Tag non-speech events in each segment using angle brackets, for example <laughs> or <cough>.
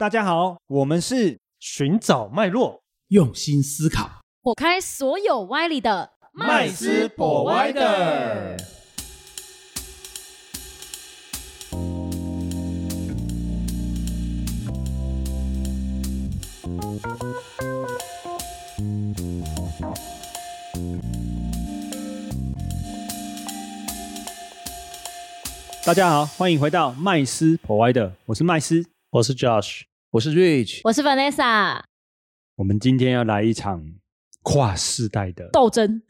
大家好，我们是寻找脉络，用心思考，火开所有歪理的麦斯博歪的。大家好，欢迎回到麦斯 Provider，我是麦斯。我是 Josh，我是 Rich，我是 Vanessa，我们今天要来一场跨世代的斗争，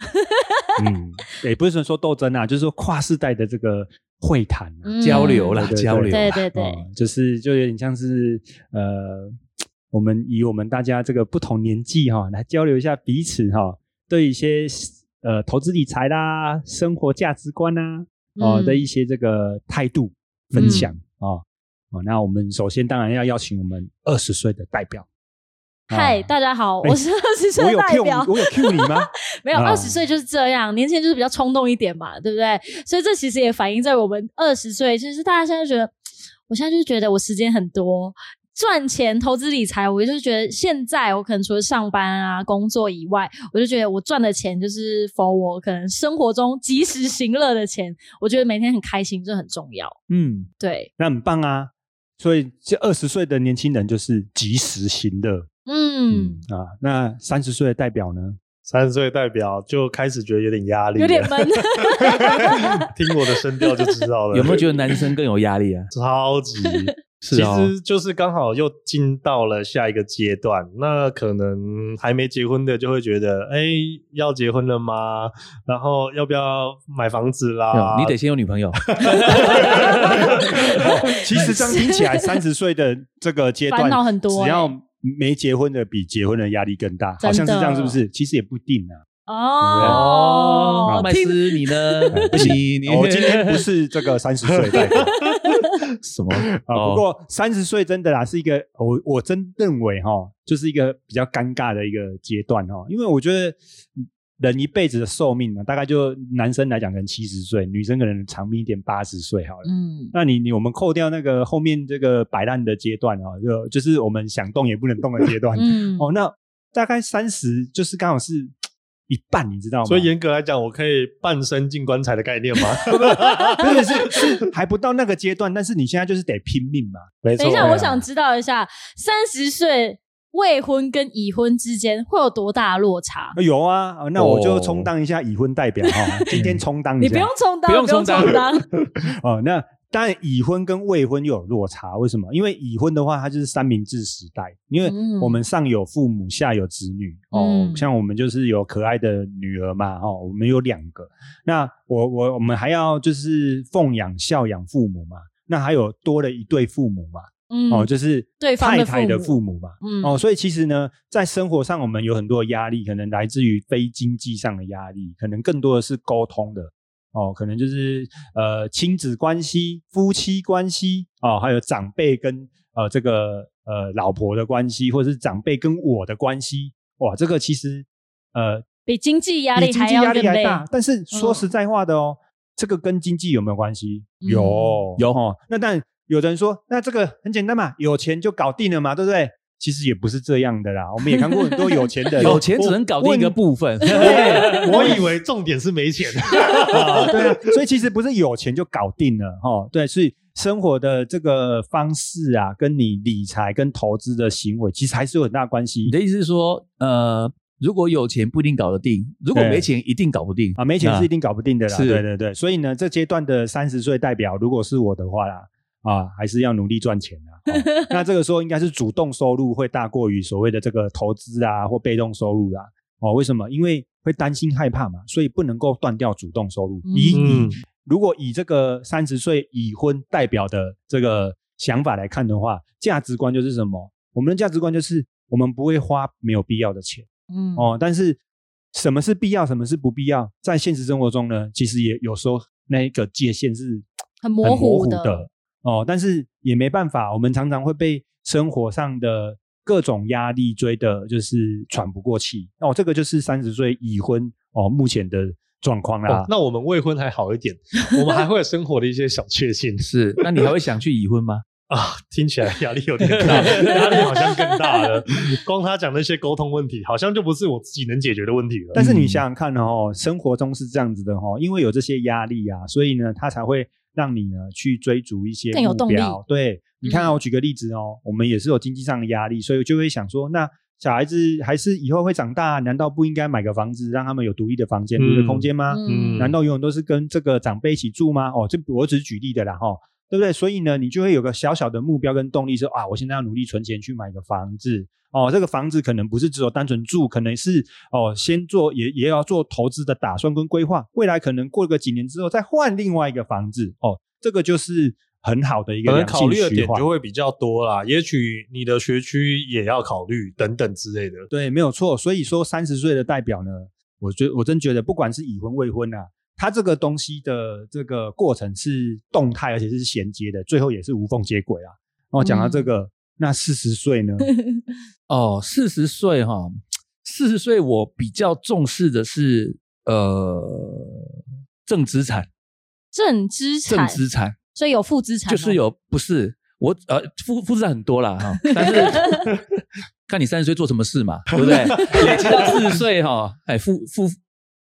嗯，<laughs> 也不是说斗争啊，就是说跨世代的这个会谈、啊嗯交流啦，对对对交流啦，对对对，哦就是就有点像是呃，我们以我们大家这个不同年纪哈、来交流一下彼此哈、对一些呃投资理财啦、生活价值观啊哦、嗯的一些这个态度分享哦哦，那我们首先当然要邀请我们二十岁的代表。嗨，啊大家好，哎我是二十岁的代表，我有 Q 你吗？<laughs> 没有啊二十岁就是这样，年轻人就是比较冲动一点嘛，对不对？所以这其实也反映在我们二十岁，其实大家现在觉得，我现在就是觉得我时间很多。赚钱、投资理财，我就是觉得现在我可能除了上班啊、工作以外，我就觉得我赚的钱就是 for 我可能生活中及时行乐的钱，我觉得每天很开心，这很重要。嗯，对，那很棒啊。所以这二十岁的年轻人就是及时行乐。嗯，啊，那三十岁的代表呢？三十岁代表就开始觉得有点压力了，有点闷。<laughs> 听我的声调就知道了。有没有觉得男生更有压力啊？超级？是哦其实就是刚好又进到了下一个阶段，那可能还没结婚的就会觉得，哎，要结婚了吗？然后要不要买房子啦？你得先有女朋友，哦 <laughs> 其实这样听起来，三十岁的这个阶段烦恼很多只要欸没结婚的比结婚的压力更大，好像是这样，是不是？其实也不一定啊。哦，听麦斯你呢？不行我今天不是这个三十岁的 <laughs> 代表 <laughs> 什么啊，哦不过三十岁真的啦，是一个我我真认为哈，就是一个比较尴尬的一个阶段哈，因为我觉得人一辈子的寿命呢，大概就男生来讲可能七十岁，女生可能长命一点八十岁好了。嗯，那你你我们扣掉那个后面这个摆烂的阶段哦，就就是我们想动也不能动的阶段。嗯，哦，那大概三十就是刚好是一半，你知道吗？所以严格来讲，我可以半身进棺材的概念吗？<laughs> 不是是是还不到那个阶段，但是你现在就是得拼命嘛。没错。等一下，我想知道一下，三十岁未婚跟已婚之间会有多大的落差？呃有啊，呃那我就哦充当一下已婚代表哈，今天充当一下。<laughs> 你不用充当，不用充当当，<laughs> 哦，那当然已婚跟未婚又有落差，为什么？因为已婚的话，它就是三明治时代，因为嗯我们上有父母，下有子女哦。嗯像我们就是有可爱的女儿嘛，哦，我们有两个。那我我我们还要就是奉养孝养父母嘛，那还有多了一对父母嘛，嗯哦，就是太太的父父母嘛。嗯哦，所以其实呢，在生活上我们有很多的压力，可能来自于非经济上的压力，可能更多的是沟通的。哦，可能就是呃亲子关系、夫妻关系哦，还有长辈跟呃这个呃老婆的关系，或者是长辈跟我的关系。哇，这个其实呃比经济压比力经济压力还要大。但是说嗯实在话的哦，这个跟经济有没有关系？嗯有有哦。那但有的人说，那这个很简单嘛，有钱就搞定了嘛，对不对？其实也不是这样的啦。我们也看过很多有钱的，<laughs> 有钱只能搞定一个部分，我 <laughs> 以为重点是没钱。<laughs> 啊，对啊，所以其实不是有钱就搞定了哈、对，所以生活的这个方式啊，跟你理财跟投资的行为，其实还是有很大关系你的意思是说，呃，如果有钱不一定搞得定，如果对没钱一定搞不定啊，没钱是一定搞不定的啦。是对对对，所以呢，这阶段的三十岁代表，如果是我的话啦，啊，还是要努力赚钱啊。哦那这个时候应该是主动收入会大过于所谓的这个投资啊或被动收入啦。哦，为什么？因为会担心害怕嘛，所以不能够断掉主动收入。以嗯以如果以这个三十岁已婚代表的这个想法来看的话，价值观就是什么？我们的价值观就是我们不会花没有必要的钱。嗯，哦，但是什么是必要，什么是不必要，在现实生活中呢，其实也有时候那一个界限是很模糊的哦，但是也没办法，我们常常会被生活上的各种压力追的，就是喘不过气。哦，这个就是三十岁已婚哦目前的状况啦。哦，那我们未婚还好一点，我们还会有生活的一些小确幸。是，那你还会想去已婚吗？<laughs> 啊，听起来压力有点大，<laughs> 压力好像更大了。光他讲那些沟通问题，好像就不是我自己能解决的问题了。但是你想想看哦，生活中是这样子的哦，因为有这些压力啊，所以呢，他才会让你呢去追逐一些目更有动力标。对，你看啊，嗯我举个例子哦，我们也是有经济上的压力，所以就会想说，那小孩子还是以后会长大，难道不应该买个房子，让他们有独立的房间、独立的空间吗？嗯难道永远都是跟这个长辈一起住吗？哦，这我只是举例的啦，哈、对不对？所以呢，你就会有个小小的目标跟动力说啊，我现在要努力存钱去买个房子。哦，这个房子可能不是只有单纯住，可能是哦，先做也也要做投资的打算跟规划，未来可能过个几年之后再换另外一个房子。哦，这个就是很好的一个可能考虑点就会比较多啦，也许你的学区也要考虑等等之类的。对，没有错。所以说，三十岁的代表呢，我觉我真觉得，不管是已婚未婚啊，它这个东西的这个过程是动态，而且是衔接的，最后也是无缝接轨啊。哦，讲到这个，那四十岁呢？<laughs> 哦，四十岁哈，四十岁我比较重视的是呃正资产，正资正，资产所以有负资产，就是有不是我呃负负资产很多啦哈，<laughs> 但是 <laughs> 看你三十岁做什么事嘛，对不对？累积到四十岁哈，哎负负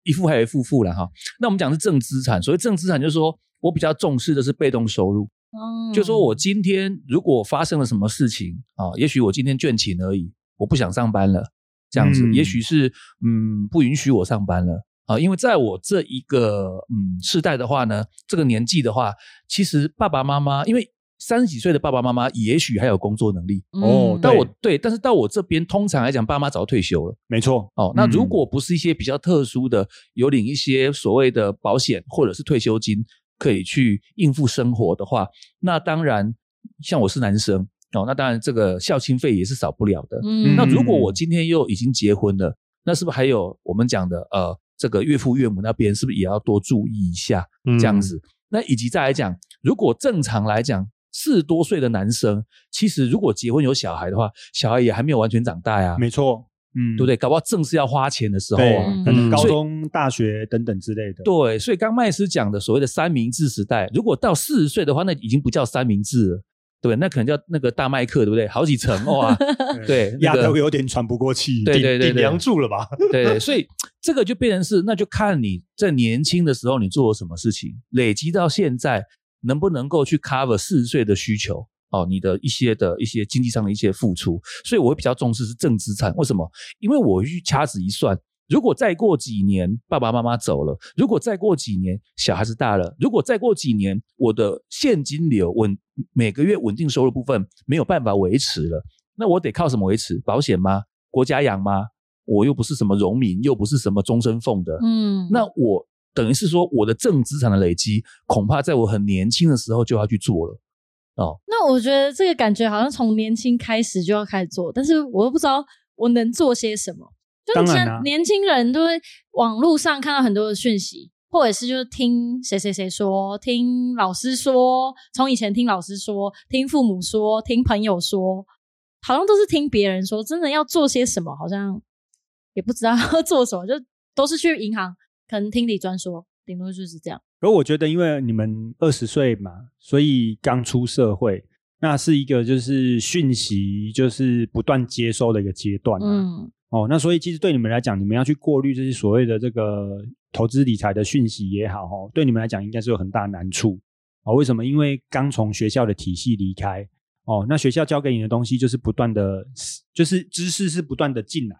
一负还有一副副了哈。那我们讲是正资产，所谓正资产就是说我比较重视的是被动收入，嗯，就说我今天如果发生了什么事情啊，也许我今天倦勤而已，我不想上班了，这样子，嗯。也许是嗯不允许我上班了。啊，因为在我这一个嗯世代的话呢，这个年纪的话，其实爸爸妈妈因为三十几岁的爸爸妈妈也许还有工作能力，哦嗯但我对，但是到我这边通常来讲，爸妈早就退休了。没错。哦，那如嗯果不是一些比较特殊的，有领一些所谓的保险或者是退休金，可以去应付生活的话，那当然，像我是男生哦，那当然这个孝亲费也是少不了的。嗯那如果我今天又已经结婚了，那是不是还有我们讲的呃，这个岳父岳母那边是不是也要多注意一下嗯这样子？那以及再来讲，如果正常来讲，四十多岁的男生，其实如果结婚有小孩的话，小孩也还没有完全长大呀，没错，嗯，对不对？搞不好正是要花钱的时候啊。可能嗯高中、大学等等之类的。对，所以刚麦斯讲的所谓的三明治时代，如果到四十岁的话，那已经不叫三明治了，对？那可能叫那个大麦克，对不对？好几层哇，<laughs> 对，压得那个有点喘不过气。对对对对顶梁柱了吧？<laughs> 对，所以这个就变成是，那就看你在年轻的时候你做了什么事情，累积到现在能不能够去 cover 四十岁的需求。哦，你的一些的一些经济上的一些付出，所以我会比较重视是正资产。为什么？因为我去掐指一算，如果再过几年爸爸妈妈走了，如果再过几年小孩子大了，如果再过几年我的现金流稳每个月稳定收入部分没有办法维持了，那我得靠什么维持？保险吗？国家养吗？我又不是什么农民，又不是什么终身俸的，嗯，那我等于是说我的正资产的累积，恐怕在我很年轻的时候就要去做了。哦，那我觉得这个感觉好像从年轻开始就要开始做，但是我又不知道我能做些什么。就像年轻人都会网络上看到很多的讯息，或者是就是听谁谁谁说，听老师说，从以前听老师说，听父母说，听朋友说，好像都是听别人说。真的要做些什么，好像也不知道 <laughs> 要做什么，就都是去银行，可能听你专说，顶多就是这样。可我觉得，因为你们二十岁嘛，所以刚出社会，那是一个就是讯息就是不断接收的一个阶段、啊。嗯哦，那所以其实对你们来讲，你们要去过滤这些所谓的这个投资理财的讯息也好，哦，对你们来讲应该是有很大难处。哦，为什么？因为刚从学校的体系离开，哦，那学校教给你的东西就是不断的，就是知识是不断的进来，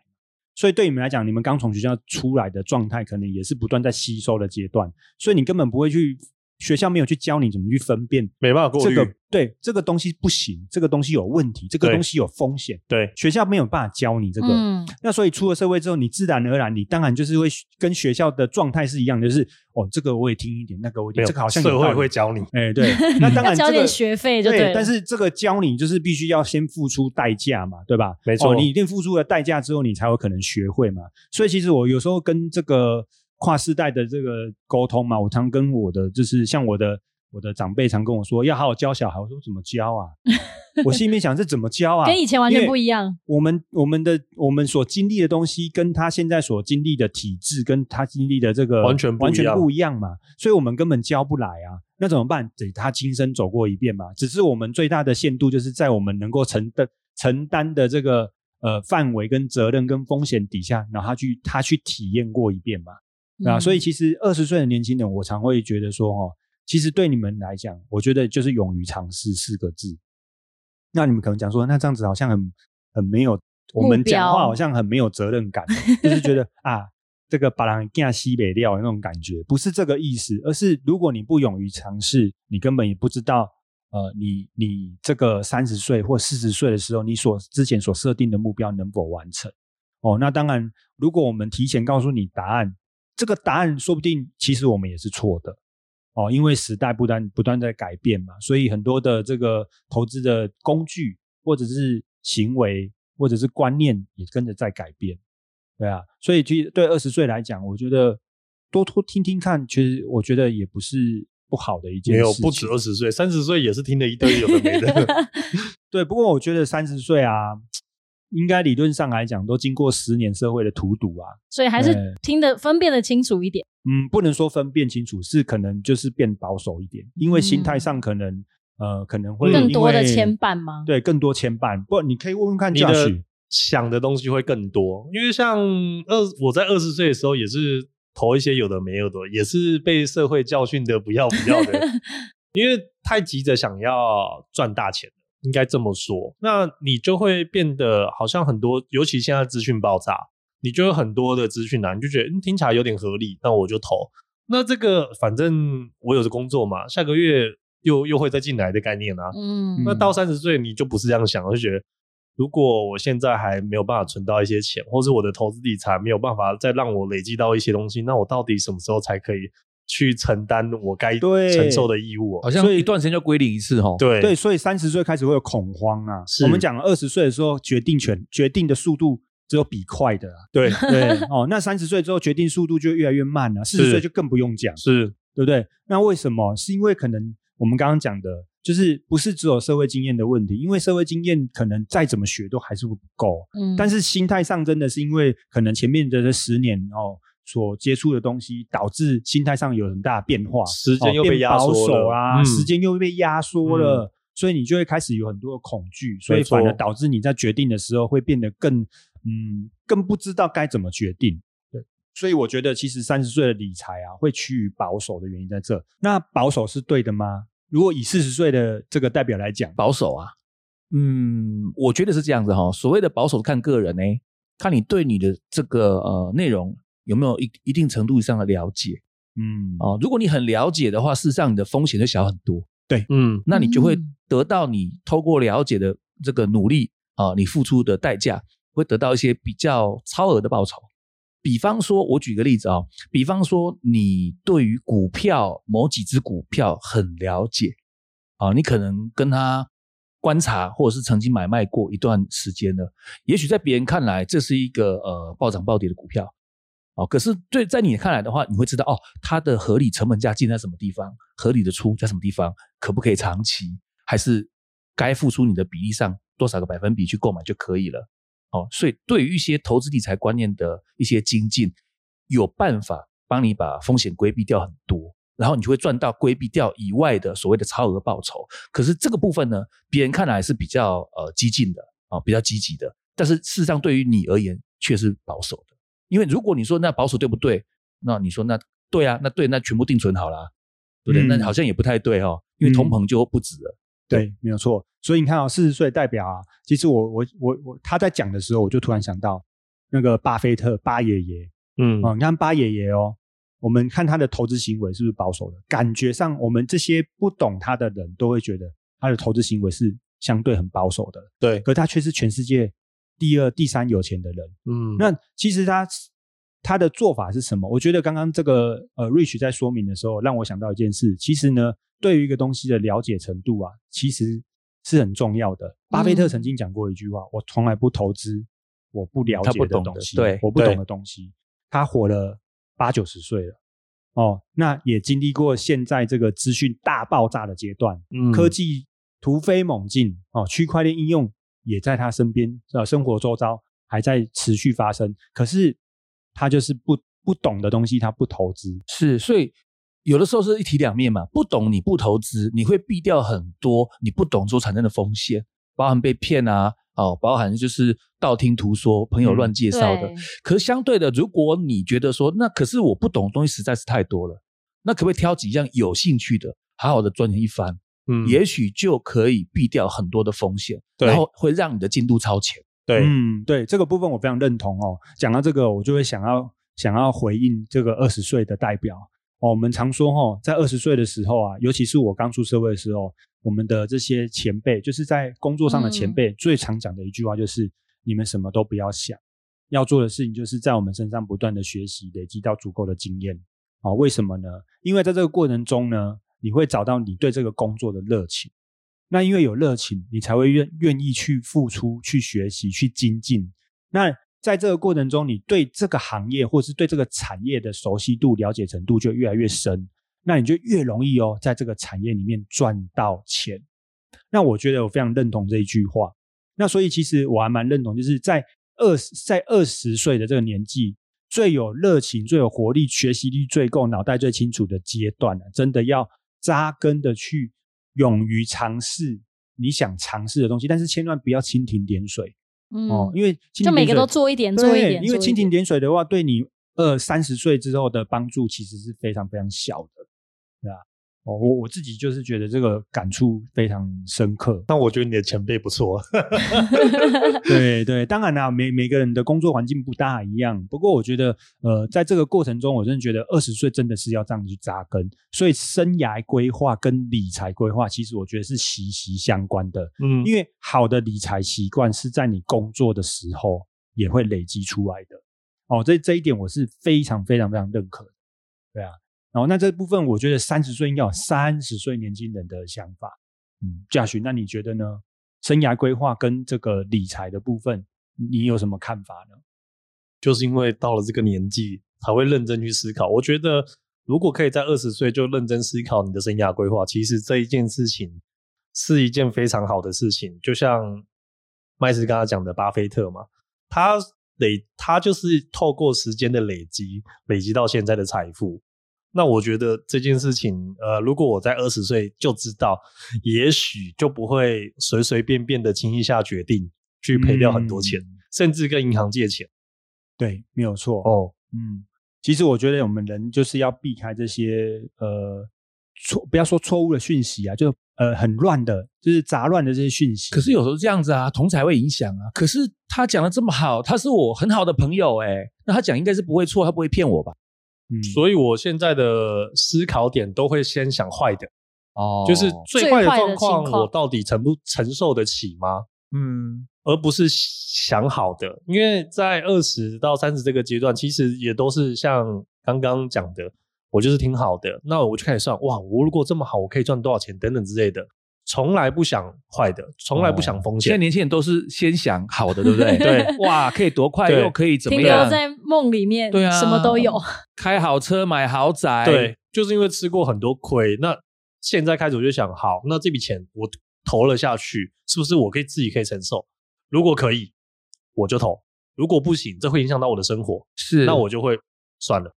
所以对你们来讲，你们刚从学校出来的状态，可能也是不断在吸收的阶段，所以你根本不会去学校没有去教你怎么去分辨没办法过滤。这个对这个东西不行，这个东西有问题，这个对东西有风险，对，学校没有办法教你这个。嗯那所以出了社会之后，你自然而然，你当然就是会跟学校的状态是一样，就是哦，这个我也听一点，那个我也这个好像社会会教你。哎，对，那当要交 <laughs> 点然这个学费就对但是这个教你就是必须要先付出代价嘛，对吧？没错哦你一定付出了代价之后，你才有可能学会嘛。所以其实我有时候跟这个跨世代的这个沟通嘛，我常跟我的就是像我的我的长辈常跟我说要好好教小孩，我说怎么教啊？<laughs> 我心里面想这怎么教啊？跟以前完全不一样。我们我们的我们所经历的东西，跟他现在所经历的体制，跟他经历的这个完全不一样完全不一样嘛，所以我们根本教不来啊。那怎么办？得他亲身走过一遍嘛。只是我们最大的限度，就是在我们能够承担承担的这个呃范围、跟责任、跟风险底下，然后他去他去体验过一遍嘛。对啊，嗯所以其实二十岁的年轻人，我常会觉得说，哦，其实对你们来讲，我觉得就是勇于尝试四个字。那你们可能讲说，那这样子好像很很没有，我们讲话好像很没有责任感，<laughs> 就是觉得啊，这个把人干西北料的那种感觉，不是这个意思，而是如果你不勇于尝试，你根本也不知道，呃，你你这个三十岁或四十岁的时候，你所之前所设定的目标能否完成？哦，那当然，如果我们提前告诉你答案，这个答案说不定其实我们也是错的哦，因为时代不断不断在改变嘛，所以很多的这个投资的工具或者是行为或者是观念也跟着在改变，对啊，所以其实对二十岁来讲，我觉得多多听听看，其实我觉得也不是不好的一件事情。没有不止二十岁，三十岁也是听了一堆有的没的。<laughs> 对，不过我觉得三十岁啊，应该理论上来讲都经过十年社会的荼毒啊，所以还是听得分辨得清楚一点。嗯，不能说分辨清楚，是可能就是变保守一点，因为心态上可能、呃可能会更多的牵绊吗对，更多牵绊。不，你可以问问看你的想的东西会更多，因为像二我在二十岁的时候也是投一些有的没有的，也是被社会教训的不要不要的，<laughs> 因为太急着想要赚大钱了，应该这么说，那你就会变得好像很多，尤其现在资讯爆炸，你就有很多的资讯啊，你就觉得、嗯、听起来有点合理，那我就投。那这个反正我有着工作嘛，下个月又又会再进来的概念啊，嗯，那到三十岁，你就不是这样想，就觉得如果我现在还没有办法存到一些钱，或是我的投资理财没有办法再让我累积到一些东西，那我到底什么时候才可以去承担我该承受的义务、好像所以一段时间就归零一次哈。对对，所以三十岁开始会有恐慌啊。是我们讲二十岁的时候，决定权决定的速度只有比快的啊。<laughs> 对对哦，那三十岁之后决定速度就越来越慢了、四十岁就更不用讲，是对不对？那为什么？是因为可能我们刚刚讲的，就是不是只有社会经验的问题，因为社会经验可能再怎么学都还是不够，嗯但是心态上真的是因为可能前面的这十年哦所接触的东西，导致心态上有很大的变化，时间又被变压缩了啊，嗯时间又被压缩了。所以你就会开始有很多的恐惧，所以反而导致你在决定的时候会变得更嗯更不知道该怎么决定。对，所以我觉得其实三十岁的理财啊会趋于保守的原因在这。那保守是对的吗？如果以四十岁的这个代表来讲，保守啊，嗯，我觉得是这样子哈。所谓的保守看个人呢、看你对你的这个呃内容有没有一一定程度以上的了解嗯哦。如果你很了解的话，事实上你的风险就小很多，对嗯那你就会嗯得到你透过了解的这个努力啊、你付出的代价会得到一些比较超额的报酬。比方说，我举个例子啊、比方说你对于股票某几只股票很了解啊、你可能跟他观察或者是曾经买卖过一段时间了，也许在别人看来这是一个呃暴涨暴跌的股票。哦，可是对在你看来的话，你会知道哦，它的合理成本价进在什么地方，合理的出在什么地方，可不可以长期，还是该付出你的比例上多少个百分比去购买就可以了。哦，所以对于一些投资理财观念的一些精进，有办法帮你把风险规避掉很多，然后你就会赚到规避掉以外的所谓的超额报酬。可是这个部分呢，别人看来是比较呃激进的啊、比较积极的，但是事实上对于你而言却是保守的。因为如果你说那保守对不对？那你说那对啊，那对，那全部定存好了，对不对？嗯那好像也不太对哦，因为通膨就不止了。对，没有错。所以你看啊、哦，四十岁代表啊，其实我我我我他在讲的时候，我就突然想到那个巴菲特巴爷爷嗯哦，你看巴爷爷哦，我们看他的投资行为是不是保守的？感觉上，我们这些不懂他的人都会觉得他的投资行为是相对很保守的，对，可他却是全世界第二、第三有钱的人。嗯那其实他他的做法是什么？我觉得刚刚这个呃，Rich 在说明的时候，让我想到一件事。其实呢，对于一个东西的了解程度啊，其实是很重要的。巴菲特曾经讲过一句话：“我从来不投资我不了解的东西，对我不懂的东西。”他活了八九十岁了，哦，那也经历过现在这个资讯大爆炸的阶段，嗯科技突飞猛进哦，区块链应用也在他身边呃生活周遭还在持续发生，可是他就是不不懂的东西，他不投资，是，所以有的时候是一体两面嘛。不懂你不投资，你会避掉很多你不懂所产生的风险，包含被骗啊，哦，包含就是道听途说、朋友乱介绍的。对可是相对的，如果你觉得说，那可是我不懂的东西实在是太多了，那可不可以挑几样有兴趣的，好好的钻研一番？嗯也许就可以避掉很多的风险，对然后会让你的进度超前。对，嗯，对这个部分我非常认同哦。讲到这个，我就会想要想要回应这个二十岁的代表哦。我们常说哦，在二十岁的时候啊，尤其是我刚出社会的时候，我们的这些前辈，就是在工作上的前辈，最常讲的一句话就是：你们什么都不要想，要做的事情就是在我们身上不断的学习，累积到足够的经验。哦，为什么呢？因为在这个过程中呢，你会找到你对这个工作的热情。那因为有热情，你才会愿愿意去付出、去学习、去精进。那在这个过程中，你对这个行业或是对这个产业的熟悉度、了解程度就越来越深，那你就越容易哦，在这个产业里面赚到钱。那我觉得我非常认同这一句话。那所以其实我还蛮认同，就是在二十在二十岁的这个年纪，最有热情、最有活力、学习力最够、脑袋最清楚的阶段呢，真的要扎根的去勇于尝试你想尝试的东西，但是千万不要蜻蜓点水。嗯哦，因为蜻蜓就每个都做一点，做一对，点，因为蜻蜓点水的话，对你二三十岁之后的帮助其实是非常非常小的，对吧？哦，我我自己就是觉得这个感触非常深刻。但我觉得你的前辈不错，<laughs> 对对，当然啦，每每个人的工作环境不大一样，不过我觉得，呃，在这个过程中，我真的觉得二十岁真的是要这样去扎根，所以生涯规划跟理财规划，其实我觉得是息息相关的。嗯因为好的理财习惯是在你工作的时候也会累积出来的。哦，这这一点我是非常非常非常认可的。对啊，然后那这部分我觉得三十岁应该有三十岁年轻人的想法。嗯，嘉许，那你觉得呢？生涯规划跟这个理财的部分，你有什么看法呢？就是因为到了这个年纪才会认真去思考。我觉得如果可以在二十岁就认真思考你的生涯规划，其实这一件事情是一件非常好的事情。就像麦斯刚刚讲的，巴菲特嘛，他累他就是透过时间的累积，累积到现在的财富。那我觉得这件事情，呃，如果我在二十岁就知道，也许就不会随随便便的轻易下决定去赔掉很多钱，嗯甚至跟银行借钱。对，没有错。哦，嗯，其实我觉得我们人就是要避开这些呃错，不要说错误的讯息啊，就呃很乱的，就是杂乱的这些讯息。可是有时候这样子啊，同才会影响啊。可是他讲的这么好，他是我很好的朋友哎、那他讲应该是不会错，他不会骗我吧？嗯，所以我现在的思考点都会先想坏的，哦就是。最坏的状况我到底承不承受得起吗？嗯，而不是想好的，因为在二十到三十这个阶段，其实也都是像刚刚讲的，我就是挺好的，那我就开始算，哇，我如果这么好，我可以赚多少钱？等等之类的，从来不想坏的，从来不想风险。现在年轻人都是先想好的，对不对？<laughs> 对，哇，可以多快，对又可以怎么停样留？在梦里面，对啊什么都有。开好车，买豪宅，对，就是因为吃过很多亏，那现在开始我就想，好，那这笔钱我投了下去，是不是我可以自己可以承受？如果可以，我就投；如果不行，这会影响到我的生活，是。那我就会算了。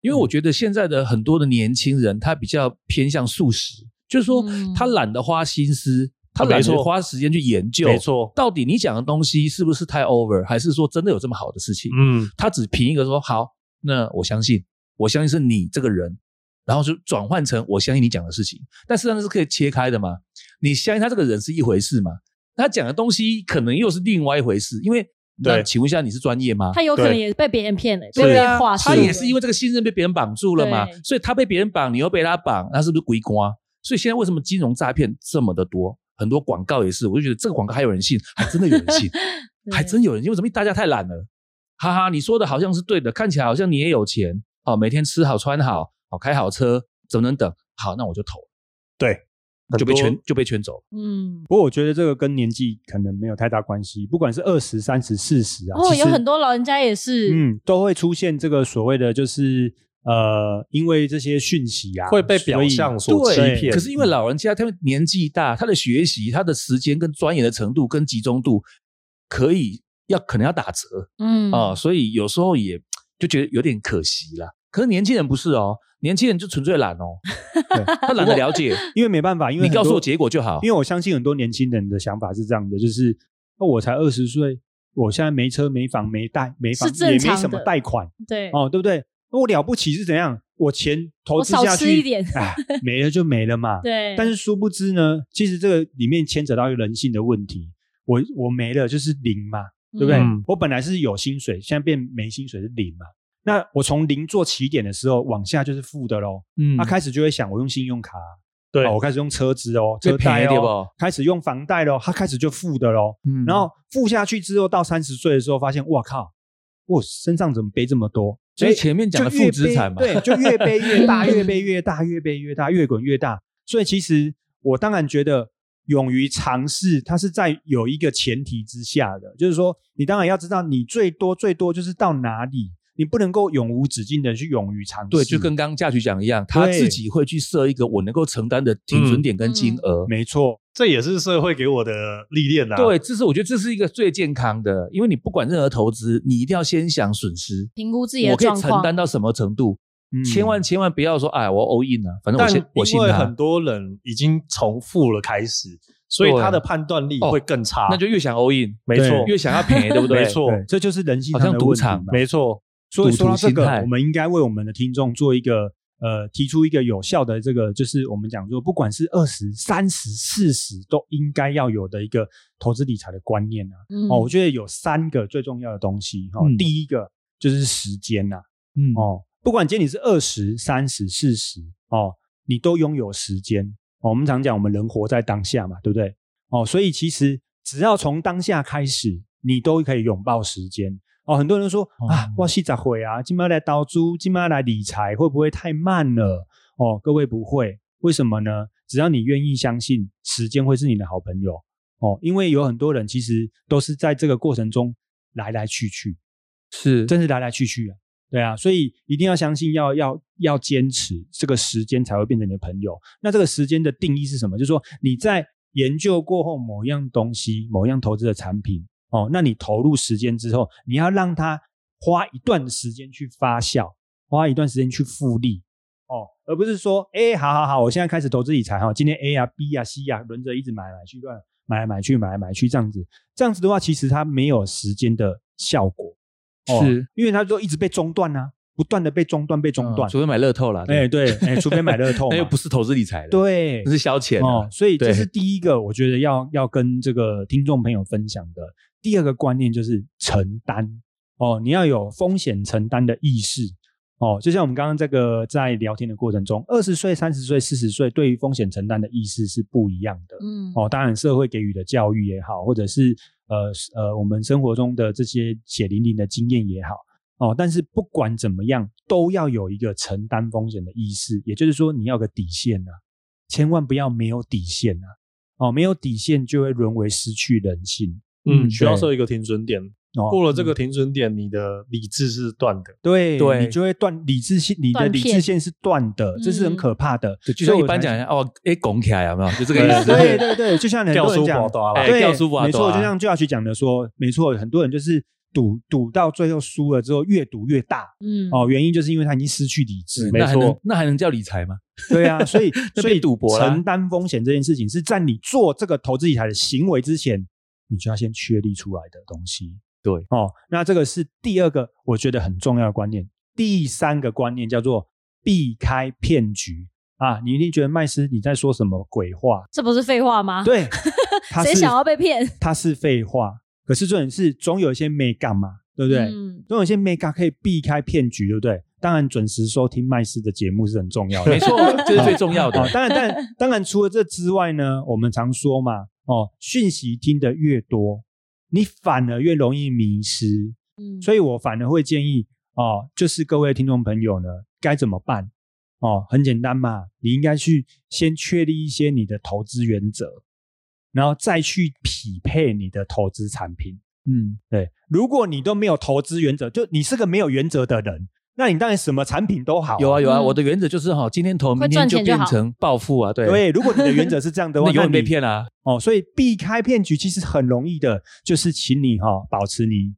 因为我觉得现在的很多的年轻人，他比较偏向素食，就是说嗯他懒得花心思，他懒得花时间去研究，没错到底你讲的东西是不是太 over，还是说真的有这么好的事情？嗯，他只凭一个说好，那我相信，我相信是你这个人，然后就转换成我相信你讲的事情，但实际上是可以切开的嘛。你相信他这个人是一回事嘛，他讲的东西可能又是另外一回事，因为那对请问一下，你是专业吗？他有可能对也被别人骗了，被对啊别人话，术。他也是因为这个信任被别人绑住了嘛，所以他被别人绑，你又被他绑，那是不是归瓜？所以现在为什么金融诈骗这么的多？很多广告也是，我就觉得这个广告还有人信，还真的有人信，<laughs> 对还真有人信。为什么？大家太懒了，哈哈，你说的好像是对的，看起来好像你也有钱哦，每天吃好穿好，哦开好车，怎么能等，好，那我就投，对，就被圈就被圈走了。嗯，不过我觉得这个跟年纪可能没有太大关系，不管是二十、三十、四十啊，哦，有很多老人家也是，嗯都会出现这个所谓的就是呃，因为这些讯息啊，会被表象所欺，骗。可是因为老人家他们年纪大，他的学习、他的时间跟钻研的程度跟集中度，可以要可能要打折嗯啊、所以有时候也就觉得有点可惜了。可是年轻人不是哦，年轻人就纯粹懒哦，<laughs> 他懒得了解，因为没办法，因为你告诉我结果就好。因为我相信很多年轻人的想法是这样的，就是那，我才二十岁，我现在没车没房没贷没房是正也没什么贷款对，哦，对不对？我了不起是怎样？我钱投资下去，吃一点哎，没了就没了嘛。<laughs> 对，但是殊不知呢，其实这个里面牵扯到一个人性的问题。我我没了就是零嘛，对不对？嗯我本来是有薪水，现在变没薪水是零嘛。那我从零做起点的时候，往下就是负的喽。嗯他、开始就会想，我用信用卡，对哦，我开始用车子哦，被车贷哦不，开始用房贷喽，他开始就负的喽。嗯然后负下去之后，到三十岁的时候，发现哇靠，我身上怎么背这么多？所以前面讲的负资产嘛对，就越背越大，越背越大，<laughs> 越背越大，越滚越大。所以其实我当然觉得，勇于尝试，它是在有一个前提之下的，就是说，你当然要知道，你最多最多就是到哪里，你不能够永无止境的去勇于尝试。对，就跟刚刚嘉局讲一样，他自己会去设一个我能够承担的停损点跟金额。没错，这也是社会给我的历练啊。对，这是我觉得这是一个最健康的，因为你不管任何投资，你一定要先想损失，评估自己的我可以承担，到什么程度，嗯千万千万不要说，哎，我 all in 啊，反正我但信我信他因为很，多人已经重复了开始，所以他的判断力会更差。那就越想 all in，没错，越想要便宜，对不对？<laughs> 没错，这就是人性好像上的赌场没错，所以说到这个我们应该为我们的听众做一个呃，提出一个有效的这个，就是我们讲说，不管是二十三十、四十，都应该要有的一个投资理财的观念啊。嗯哦，我觉得有三个最重要的东西哈、哦嗯第一个就是时间呐、嗯，哦，不管今天你是二十三十、四十哦，你都拥有时间。哦，我们常讲，我们人活在当下嘛，对不对？哦，所以其实只要从当下开始，你都可以拥抱时间。哦，很多人说、啊哦，我细咋会啊？今麦来倒租，今麦来理财，会不会太慢了？哦，各位不会，为什么呢？只要你愿意相信，时间会是你的好朋友。哦，因为有很多人其实都是在这个过程中来来去去，是真是来来去去啊。对啊，所以一定要相信要，要要坚持，这个时间才会变成你的朋友。那这个时间的定义是什么？就是说你在研究过后某样东西、某样投资的产品哦，那你投入时间之后，你要让它花一段时间去发酵，花一段时间去复利哦，而不是说，哎，好好好，我现在开始投资理财哈，今天 A 啊、B 啊、C 啊轮着一直买来买去，乱买来买去，买来买去这样子，这样子的话，其实它没有时间的效果。哦是，因为它都一直被中断啊，不断的被中断，被中断。嗯除非买乐透了，哎、对，哎、除非买乐透，<laughs> 那又不是投资理财的，，对那，是消遣啊，，哦所以这是第一个，我觉得要要跟这个听众朋友分享的。第二个观念就是承担哦，你要有风险承担的意识哦。就像我们刚刚这个在聊天的过程中，二十岁、三十岁、四十岁对于风险承担的意识是不一样的。嗯哦，当然社会给予的教育也好，或者是呃呃我们生活中的这些血淋淋的经验也好，哦，但是不管怎么样，都要有一个承担风险的意识，也就是说你要个底线啊，千万不要没有底线啊，哦，没有底线就会沦为失去人性。嗯，需要对设一个停损点。哦，过了这个停损点，你的理智是断的。对对你就会断理智线，你的理智线是断的，这是很嗯可怕的。就就像一般讲哦，哎，拱起来有没有？就这个意思，对对对，就像很掉书多人 <laughs> 讲对，掉书包没错，大啊就像 Josh 讲的说，没错，很多人就是赌赌到最后输了之后，越赌越大。嗯哦，原因就是因为他已经失去理智。没那还能错那还能叫理财吗？<laughs> 对啊，所以 <laughs> 所以赌博承担风险这件事情是在你做这个投资理财的行为之前，你就要先确立出来的东西。对哦，那这个是第二个我觉得很重要的观念。第三个观念叫做避开骗局啊！你一定觉得麦斯你在说什么鬼话？这不是废话吗？，对，<laughs> 谁想要被骗？他是废话，可是重点是总有一些美感嘛，对不对？嗯，总有一些美感可以避开骗局，对不对？当然，准时收听麦斯的节目是很重要的，没错，<laughs> 这是最重要的哦。。当然，当然，当然，除了这之外呢，我们常说嘛，哦，讯息听得越多，你反而越容易迷失。嗯所以我反而会建议哦，就是各位听众朋友呢，该怎么办？哦，很简单嘛，你应该去先确立一些你的投资原则，然后再去匹配你的投资产品。嗯，对，如果你都没有投资原则，就你是个没有原则的人，那你当然什么产品都好、有啊有啊，嗯。我的原则就是哈，今天投，明天就变成暴富啊，对。对，如果你的原则是这样的话，<laughs> 那永远被你骗啊。哦，所以避开骗局其实很容易的，就是请你哈、保持你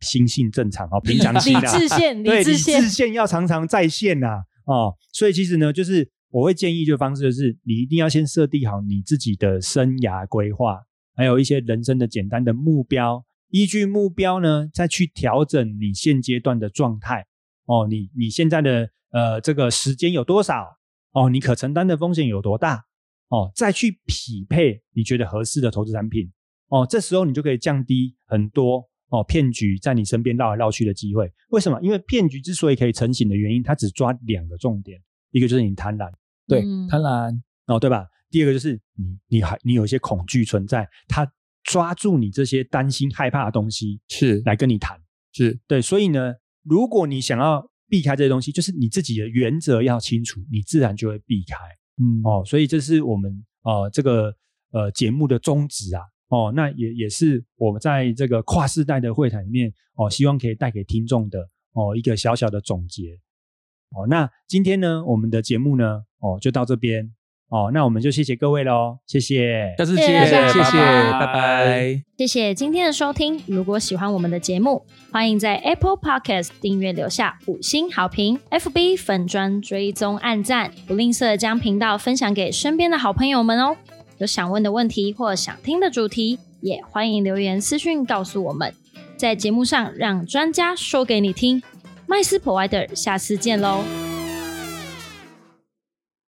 心性正常哦，<laughs> 平常心理啊，智线，对，理智线。智，线要常常在线呐、哦，所以其实呢，就是我会建议的方式，就是你一定要先设定好你自己的生涯规划，还有一些人生的简单的目标，依据目标呢，再去调整你现阶段的状态。哦，你你现在的呃这个时间有多少？哦，你可承担的风险有多大？哦，再去匹配你觉得合适的投资产品。哦，这时候你就可以降低很多哦骗局在你身边绕来绕去的机会。为什么？因为骗局之所以可以成型的原因，它只抓两个重点，一个就是你贪婪，对嗯，贪婪，哦，对吧？第二个就是你你还你有一些恐惧存在，他抓住你这些担心害怕的东西是来跟你谈。是，对，所以呢，如果你想要避开这些东西，就是你自己的原则要清楚，你自然就会避开。嗯哦，所以这是我们呃这个呃节目的宗旨啊。哦，那也也是我们在这个跨世代的会谈里面哦，希望可以带给听众的哦一个小小的总结。哦，那今天呢，我们的节目呢，哦就到这边。哦，那我们就谢谢各位喽，谢谢。下次谢见，谢谢谢，拜拜拜拜。谢谢今天的收听。如果喜欢我们的节目，欢迎在 Apple Podcast 订阅留下五星好评，FB 粉砖追踪按赞，不吝啬将频道分享给身边的好朋友们哦。有想问的问题或想听的主题，也欢迎留言私讯告诉我们，在节目上让专家说给你听。麦斯 Provider，下次见喽。